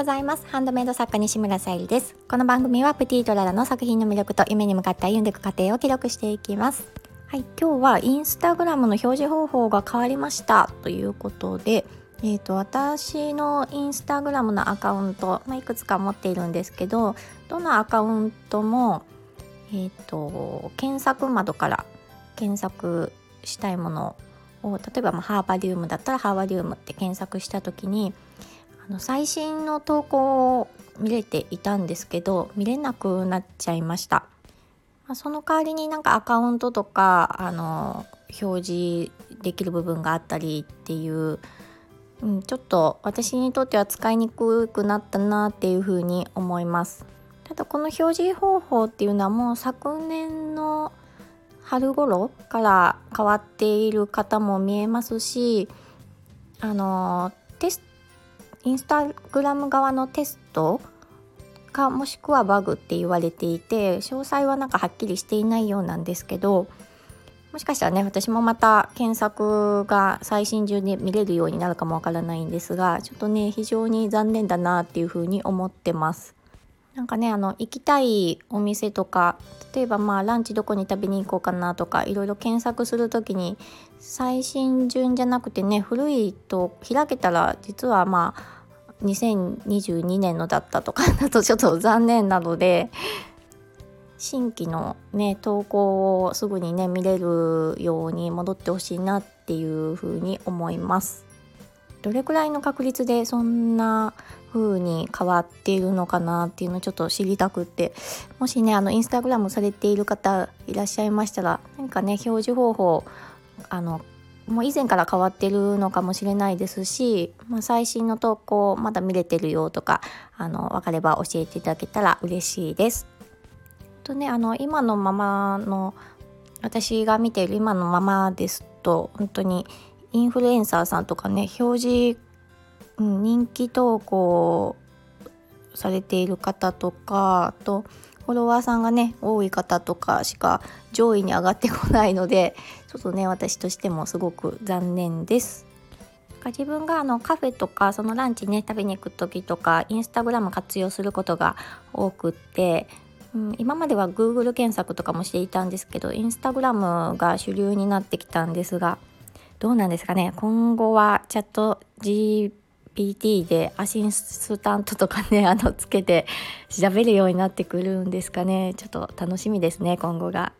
ございます。ハンドメイド作家西村さゆりです。この番組はプティートララの作品の魅力と夢に向かって歩んでいく過程を記録していきます。はい今日はインスタグラムの表示方法が変わりました。ということでえーと、私のインスタグラムのアカウント、まあ、いくつか持っているんですけどどのアカウントも、えーと検索窓から検索したいものを例えばまハーバリウムだったらハーバリウムって検索した時にの最新の投稿を見れていたんですけど見れなくなっちゃいました。ま、その代わりになんかアカウントとかあの表示できる部分があったりっていう、うん、ちょっと私にとっては使いにくくなったなっていうふうに思います。ただこの表示方法っていうのはもう昨年の春頃から変わっている方も見えますしあのテスインスタグラム側のテストかもしくはバグって言われていて詳細はなんかはっきりしていないようなんですけどもしかしたらね私もまた検索が最新中に見れるようになるかもわからないんですがちょっとね非常に残念だなっていうふうに思ってます。なんかねあの行きたいお店とか例えばまあランチどこに食べに行こうかなとかいろいろ検索する時に最新順じゃなくてね古いと開けたら実はまあ2022年のだったとか だとちょっと残念なので新規のね投稿をすぐにね見れるように戻ってほしいなっていうふうに思います。どれくらいの確率でそんな風に変わっているのかなっていうのをちょっと知りたくってもしねあのインスタグラムされている方いらっしゃいましたら何かね表示方法あのもう以前から変わってるのかもしれないですし、まあ、最新の投稿まだ見れてるよとかあの分かれば教えていただけたら嬉しいです。とねあの今のままの私が見ている今のままですと本当にインフルエンサーさんとかね表示、うん、人気投稿されている方とかあとフォロワーさんがね多い方とかしか上位に上がってこないので ちょっとね私としてもすごく残念です。自分があのカフェとかそのランチね食べに行く時とかインスタグラム活用することが多くって、うん、今までは Google 検索とかもしていたんですけどインスタグラムが主流になってきたんですがどうなんですかね今後はチャット GPT でアシスタントとかね あのつけて調べるようになってくるんですかねちょっと楽しみですね今後が。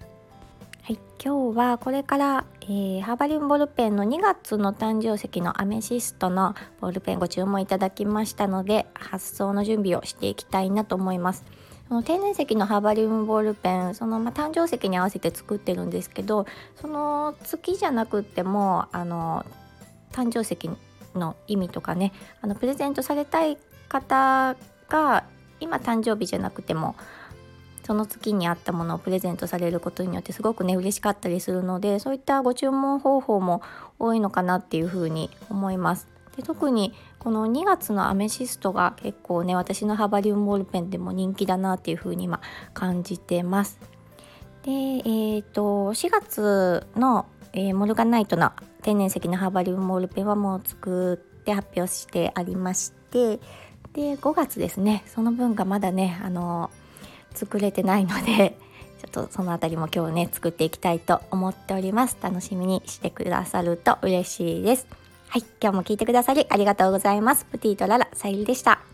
はい、今日はこれから、えー、ハーバリウムボールペンの2月の誕生石のアメシストのボールペンご注文いただきましたので発送の準備をしていきたいなと思います。その天然石のハーバリウムボールペンその、ま、誕生石に合わせて作ってるんですけどその月じゃなくってもあの誕生石の意味とかねあのプレゼントされたい方が今誕生日じゃなくてもその月にあったものをプレゼントされることによってすごくね嬉しかったりするのでそういったご注文方法も多いのかなっていうふうに思います。で特にこの2月のアメシストが結構ね私のハバリウムボールペンでも人気だなっていう風に今感じてます。でえーと、4月の、えー、モルガナイトの天然石のハーバリウムボールペンはもう作って発表してありましてで5月ですねその分がまだねあの作れてないのでちょっとその辺りも今日ね作っていきたいと思っております楽しみにしてくださると嬉しいですはい、今日も聞いてくださりありがとうございます。プティとララ、さゆりでした。